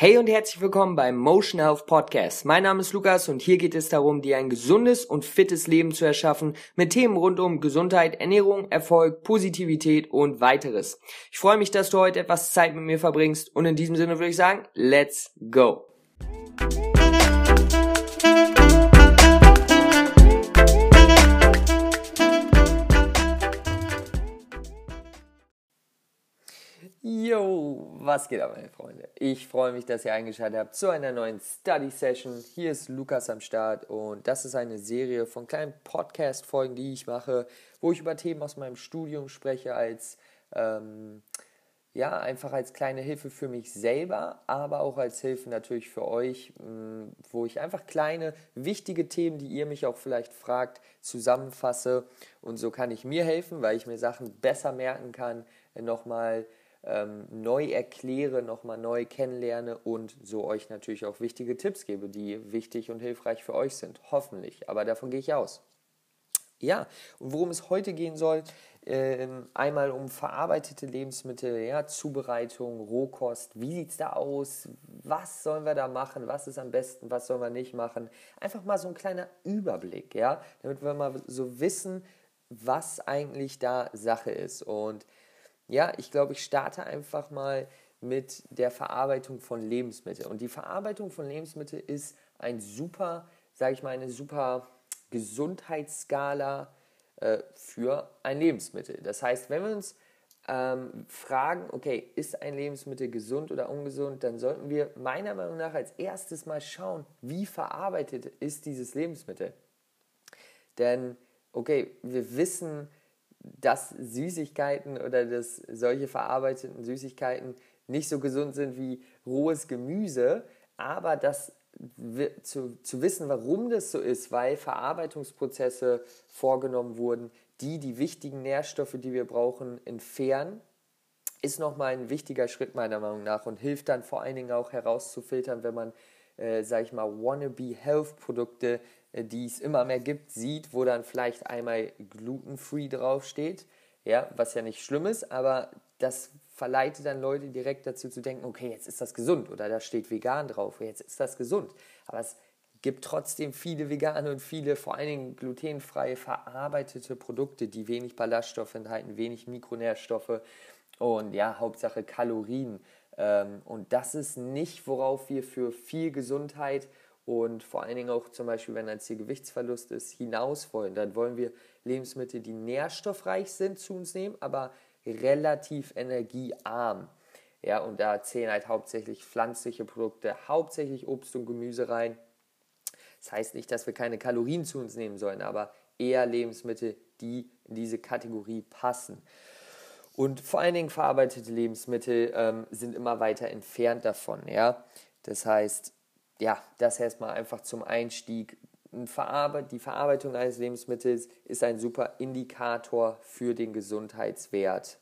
Hey und herzlich willkommen beim Motion Health Podcast. Mein Name ist Lukas und hier geht es darum, dir ein gesundes und fittes Leben zu erschaffen mit Themen rund um Gesundheit, Ernährung, Erfolg, Positivität und weiteres. Ich freue mich, dass du heute etwas Zeit mit mir verbringst und in diesem Sinne würde ich sagen, let's go. Was geht ab, meine Freunde? Ich freue mich, dass ihr eingeschaltet habt zu einer neuen Study Session. Hier ist Lukas am Start und das ist eine Serie von kleinen Podcast-Folgen, die ich mache, wo ich über Themen aus meinem Studium spreche, als ähm, ja, einfach als kleine Hilfe für mich selber, aber auch als Hilfe natürlich für euch, mm, wo ich einfach kleine, wichtige Themen, die ihr mich auch vielleicht fragt, zusammenfasse. Und so kann ich mir helfen, weil ich mir Sachen besser merken kann, nochmal ähm, neu erkläre, nochmal neu kennenlerne und so euch natürlich auch wichtige Tipps gebe, die wichtig und hilfreich für euch sind. Hoffentlich. Aber davon gehe ich aus. Ja, und worum es heute gehen soll, äh, einmal um verarbeitete Lebensmittel, ja, Zubereitung, Rohkost, wie sieht es da aus, was sollen wir da machen, was ist am besten, was sollen wir nicht machen. Einfach mal so ein kleiner Überblick, ja, damit wir mal so wissen, was eigentlich da Sache ist. Und ja, ich glaube, ich starte einfach mal mit der Verarbeitung von Lebensmitteln. Und die Verarbeitung von Lebensmitteln ist ein super, sage ich mal, eine super Gesundheitsskala äh, für ein Lebensmittel. Das heißt, wenn wir uns ähm, fragen, okay, ist ein Lebensmittel gesund oder ungesund, dann sollten wir meiner Meinung nach als erstes mal schauen, wie verarbeitet ist dieses Lebensmittel. Denn, okay, wir wissen, dass Süßigkeiten oder dass solche verarbeiteten Süßigkeiten nicht so gesund sind wie rohes Gemüse, aber das zu, zu wissen, warum das so ist, weil Verarbeitungsprozesse vorgenommen wurden, die die wichtigen Nährstoffe, die wir brauchen, entfernen, ist nochmal ein wichtiger Schritt meiner Meinung nach und hilft dann vor allen Dingen auch herauszufiltern, wenn man, äh, sage ich mal, wannabe Health Produkte äh, die es immer mehr gibt, sieht, wo dann vielleicht einmal glutenfree draufsteht, ja, was ja nicht schlimm ist, aber das verleitet dann Leute direkt dazu zu denken, okay, jetzt ist das gesund oder da steht vegan drauf, jetzt ist das gesund. Aber es gibt trotzdem viele vegane und viele vor allen Dingen glutenfreie verarbeitete Produkte, die wenig Ballaststoffe enthalten, wenig Mikronährstoffe und ja, Hauptsache Kalorien. Ähm, und das ist nicht, worauf wir für viel Gesundheit und vor allen Dingen auch zum Beispiel, wenn ein Ziel Gewichtsverlust ist, hinaus wollen, dann wollen wir Lebensmittel, die nährstoffreich sind, zu uns nehmen, aber relativ energiearm. Ja, und da zählen halt hauptsächlich pflanzliche Produkte, hauptsächlich Obst und Gemüse rein. Das heißt nicht, dass wir keine Kalorien zu uns nehmen sollen, aber eher Lebensmittel, die in diese Kategorie passen. Und vor allen Dingen verarbeitete Lebensmittel ähm, sind immer weiter entfernt davon. Ja? Das heißt, ja, das erstmal einfach zum Einstieg. Die Verarbeitung eines Lebensmittels ist ein super Indikator für den Gesundheitswert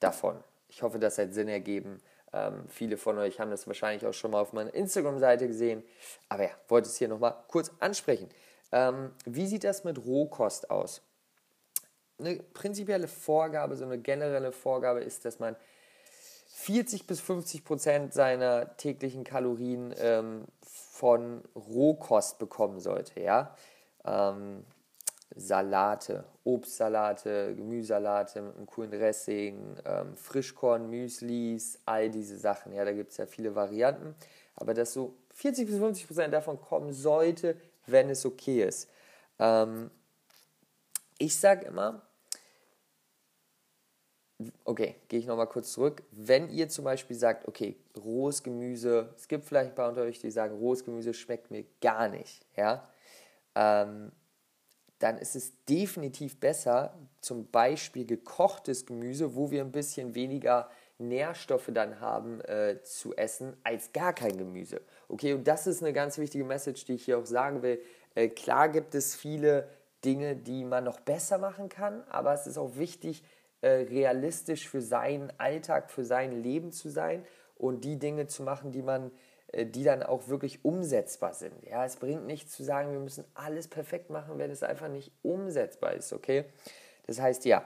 davon. Ich hoffe, das hat Sinn ergeben. Ähm, viele von euch haben das wahrscheinlich auch schon mal auf meiner Instagram-Seite gesehen. Aber ja, wollte es hier nochmal kurz ansprechen. Ähm, wie sieht das mit Rohkost aus? Eine prinzipielle Vorgabe, so eine generelle Vorgabe ist, dass man 40 bis 50 Prozent seiner täglichen Kalorien ähm, von Rohkost bekommen sollte. Ja? Ähm, Salate, Obstsalate, Gemüsesalate mit einem coolen Dressing, ähm, Frischkorn, Müslis, all diese Sachen. Ja, da gibt es ja viele Varianten. Aber dass so 40 bis 50 Prozent davon kommen sollte, wenn es okay ist. Ähm, ich sage immer, okay, gehe ich nochmal kurz zurück. Wenn ihr zum Beispiel sagt, okay, rohes Gemüse, es gibt vielleicht ein paar unter euch, die sagen, rohes Gemüse schmeckt mir gar nicht, ja, ähm, dann ist es definitiv besser, zum Beispiel gekochtes Gemüse, wo wir ein bisschen weniger Nährstoffe dann haben, äh, zu essen, als gar kein Gemüse. Okay, und das ist eine ganz wichtige Message, die ich hier auch sagen will. Äh, klar gibt es viele Dinge, die man noch besser machen kann, aber es ist auch wichtig, realistisch für seinen Alltag, für sein Leben zu sein und die Dinge zu machen, die man, äh, die dann auch wirklich umsetzbar sind. Ja, es bringt nichts zu sagen, wir müssen alles perfekt machen, wenn es einfach nicht umsetzbar ist, okay? Das heißt, ja,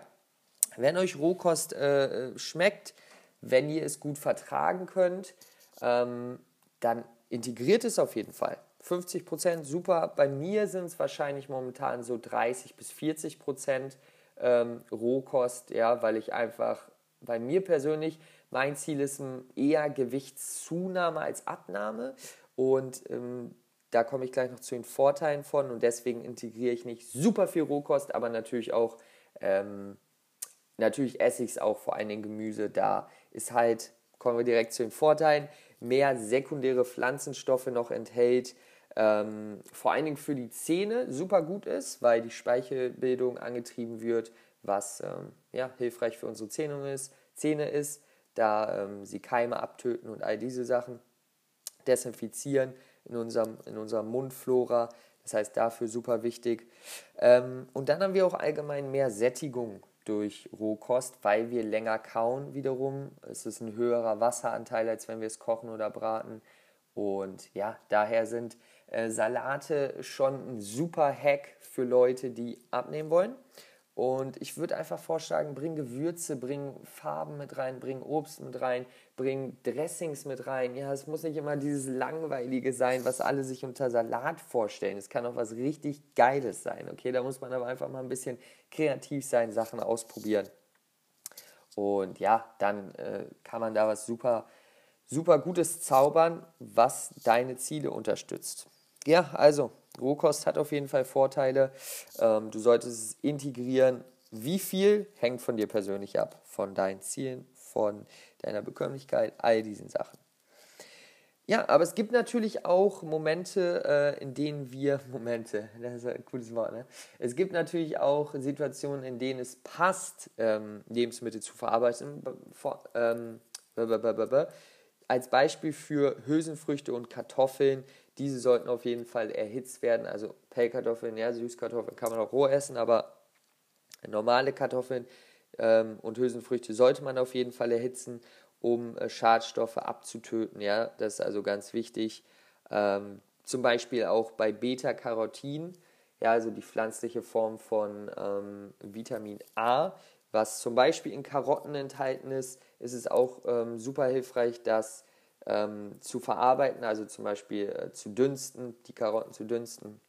wenn euch Rohkost äh, schmeckt, wenn ihr es gut vertragen könnt, ähm, dann integriert es auf jeden Fall. 50 Prozent, super. Bei mir sind es wahrscheinlich momentan so 30 bis 40 Prozent ähm, Rohkost, ja, weil ich einfach, bei mir persönlich, mein Ziel ist eher Gewichtszunahme als Abnahme und ähm, da komme ich gleich noch zu den Vorteilen von und deswegen integriere ich nicht super viel Rohkost, aber natürlich auch, ähm, natürlich esse ich es auch vor allen Dingen Gemüse. Da ist halt, kommen wir direkt zu den Vorteilen, mehr sekundäre Pflanzenstoffe noch enthält, ähm, vor allen Dingen für die Zähne super gut ist, weil die Speichelbildung angetrieben wird, was ähm, ja, hilfreich für unsere Zähne ist, Zähne ist da ähm, sie Keime abtöten und all diese Sachen desinfizieren in unserem, in unserer Mundflora. Das heißt, dafür super wichtig. Ähm, und dann haben wir auch allgemein mehr Sättigung durch Rohkost, weil wir länger kauen wiederum. Es ist ein höherer Wasseranteil, als wenn wir es kochen oder braten. Und ja, daher sind äh, Salate schon ein super Hack für Leute, die abnehmen wollen. Und ich würde einfach vorschlagen, bring Gewürze, bring Farben mit rein, bring Obst mit rein, bring Dressings mit rein. Ja, es muss nicht immer dieses Langweilige sein, was alle sich unter Salat vorstellen. Es kann auch was richtig Geiles sein. Okay, da muss man aber einfach mal ein bisschen kreativ sein, Sachen ausprobieren. Und ja, dann äh, kann man da was super, super Gutes zaubern, was deine Ziele unterstützt. Ja, also Rohkost hat auf jeden Fall Vorteile. Ähm, du solltest es integrieren. Wie viel hängt von dir persönlich ab, von deinen Zielen, von deiner Bekömmlichkeit, all diesen Sachen. Ja, aber es gibt natürlich auch Momente, äh, in denen wir, Momente, das ist ein cooles Wort, ne? Es gibt natürlich auch Situationen, in denen es passt, ähm, Lebensmittel zu verarbeiten. Ähm, als Beispiel für Hülsenfrüchte und Kartoffeln diese sollten auf jeden Fall erhitzt werden. Also Pellkartoffeln, ja, Süßkartoffeln kann man auch roh essen, aber normale Kartoffeln ähm, und Hülsenfrüchte sollte man auf jeden Fall erhitzen, um äh, Schadstoffe abzutöten. Ja, das ist also ganz wichtig. Ähm, zum Beispiel auch bei Beta-Carotin, ja, also die pflanzliche Form von ähm, Vitamin A, was zum Beispiel in Karotten enthalten ist, ist es auch ähm, super hilfreich, dass ähm, zu verarbeiten, also zum Beispiel äh, zu dünsten, die Karotten zu dünsten,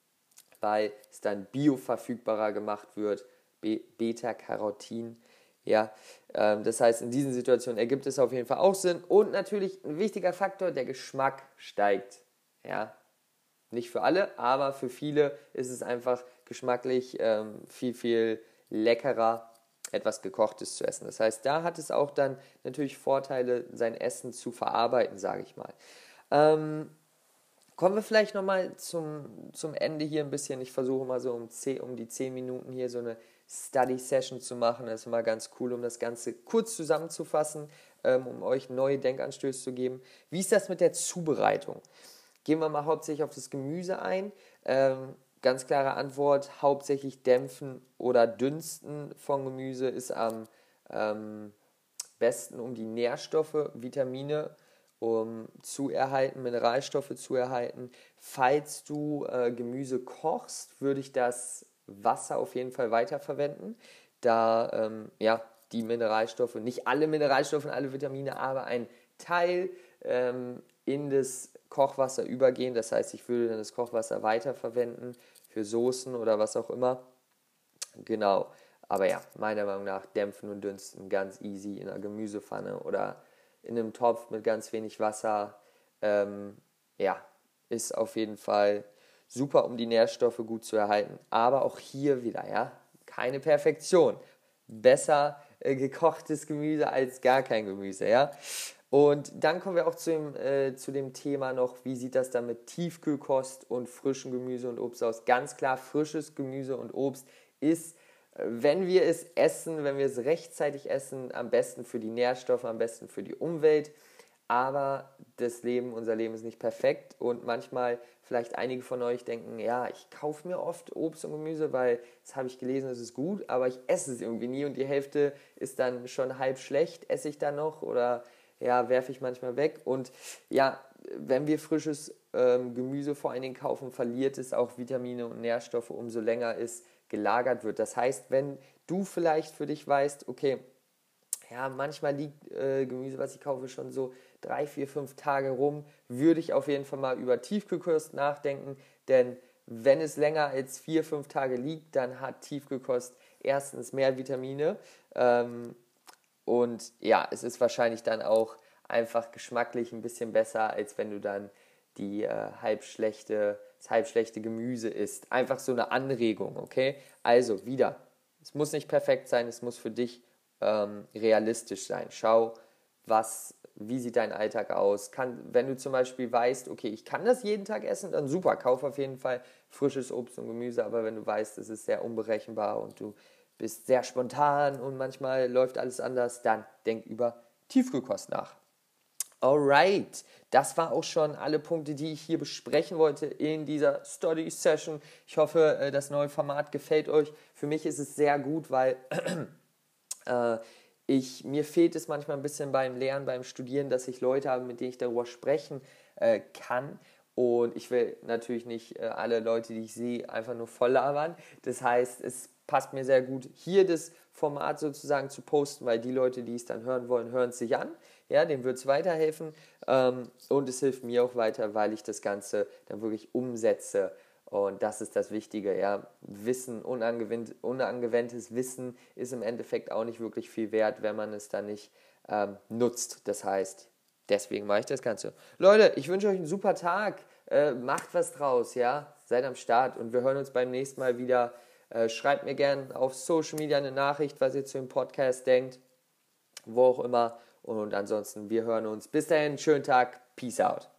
weil es dann bioverfügbarer gemacht wird, Be Beta-Carotin. Ja, ähm, das heißt, in diesen Situationen ergibt es auf jeden Fall auch Sinn. Und natürlich ein wichtiger Faktor, der Geschmack steigt. Ja, nicht für alle, aber für viele ist es einfach geschmacklich ähm, viel, viel leckerer etwas Gekochtes zu essen. Das heißt, da hat es auch dann natürlich Vorteile, sein Essen zu verarbeiten, sage ich mal. Ähm, kommen wir vielleicht nochmal zum, zum Ende hier ein bisschen. Ich versuche mal so um, 10, um die 10 Minuten hier so eine Study-Session zu machen. Das ist immer ganz cool, um das Ganze kurz zusammenzufassen, ähm, um euch neue Denkanstöße zu geben. Wie ist das mit der Zubereitung? Gehen wir mal hauptsächlich auf das Gemüse ein. Ähm, Ganz klare Antwort, hauptsächlich Dämpfen oder Dünsten von Gemüse ist am ähm, besten, um die Nährstoffe, Vitamine um, zu erhalten, Mineralstoffe zu erhalten. Falls du äh, Gemüse kochst, würde ich das Wasser auf jeden Fall weiterverwenden, da ähm, ja, die Mineralstoffe, nicht alle Mineralstoffe und alle Vitamine, aber ein Teil ähm, in das Kochwasser übergehen. Das heißt, ich würde dann das Kochwasser weiterverwenden für Soßen oder was auch immer. Genau. Aber ja, meiner Meinung nach dämpfen und dünsten ganz easy in einer Gemüsepfanne oder in einem Topf mit ganz wenig Wasser. Ähm, ja, ist auf jeden Fall super, um die Nährstoffe gut zu erhalten. Aber auch hier wieder, ja, keine Perfektion. Besser äh, gekochtes Gemüse als gar kein Gemüse, ja. Und dann kommen wir auch zu dem, äh, zu dem Thema noch, wie sieht das dann mit Tiefkühlkost und frischem Gemüse und Obst aus? Ganz klar, frisches Gemüse und Obst ist, äh, wenn wir es essen, wenn wir es rechtzeitig essen, am besten für die Nährstoffe, am besten für die Umwelt. Aber das Leben, unser Leben ist nicht perfekt und manchmal vielleicht einige von euch denken, ja, ich kaufe mir oft Obst und Gemüse, weil das habe ich gelesen, es ist gut, aber ich esse es irgendwie nie und die Hälfte ist dann schon halb schlecht, esse ich dann noch oder ja, werfe ich manchmal weg. Und ja, wenn wir frisches ähm, Gemüse vor allen Dingen kaufen, verliert es auch Vitamine und Nährstoffe, umso länger es gelagert wird. Das heißt, wenn du vielleicht für dich weißt, okay, ja, manchmal liegt äh, Gemüse, was ich kaufe, schon so drei, vier, fünf Tage rum, würde ich auf jeden Fall mal über Tiefkühlkost nachdenken, denn wenn es länger als vier, fünf Tage liegt, dann hat Tiefkühlkost erstens mehr Vitamine ähm, und ja, es ist wahrscheinlich dann auch einfach geschmacklich ein bisschen besser, als wenn du dann die äh, halbschlechte, das halbschlechte Gemüse isst. Einfach so eine Anregung, okay? Also wieder, es muss nicht perfekt sein, es muss für dich ähm, realistisch sein. Schau, was, wie sieht dein Alltag aus? Kann, wenn du zum Beispiel weißt, okay, ich kann das jeden Tag essen, dann super, kauf auf jeden Fall frisches Obst und Gemüse, aber wenn du weißt, es ist sehr unberechenbar und du bist sehr spontan und manchmal läuft alles anders, dann denk über Tiefkühlkost nach. Alright, das war auch schon alle Punkte, die ich hier besprechen wollte in dieser Study Session. Ich hoffe, äh, das neue Format gefällt euch. Für mich ist es sehr gut, weil äh, ich, mir fehlt es manchmal ein bisschen beim Lernen, beim Studieren, dass ich Leute habe, mit denen ich darüber sprechen äh, kann. Und ich will natürlich nicht äh, alle Leute, die ich sehe, einfach nur voll labern. Das heißt, es passt mir sehr gut, hier das Format sozusagen zu posten, weil die Leute, die es dann hören wollen, hören es sich an. Ja, dem wird es weiterhelfen. Ähm, und es hilft mir auch weiter, weil ich das Ganze dann wirklich umsetze. Und das ist das Wichtige, ja. Wissen, unangewendet, unangewandtes Wissen ist im Endeffekt auch nicht wirklich viel wert, wenn man es dann nicht ähm, nutzt. Das heißt, deswegen mache ich das Ganze. Leute, ich wünsche euch einen super Tag. Äh, macht was draus, ja. Seid am Start und wir hören uns beim nächsten Mal wieder. Äh, schreibt mir gerne auf Social Media eine Nachricht, was ihr zu dem Podcast denkt. Wo auch immer. Und ansonsten, wir hören uns. Bis dahin, schönen Tag. Peace out.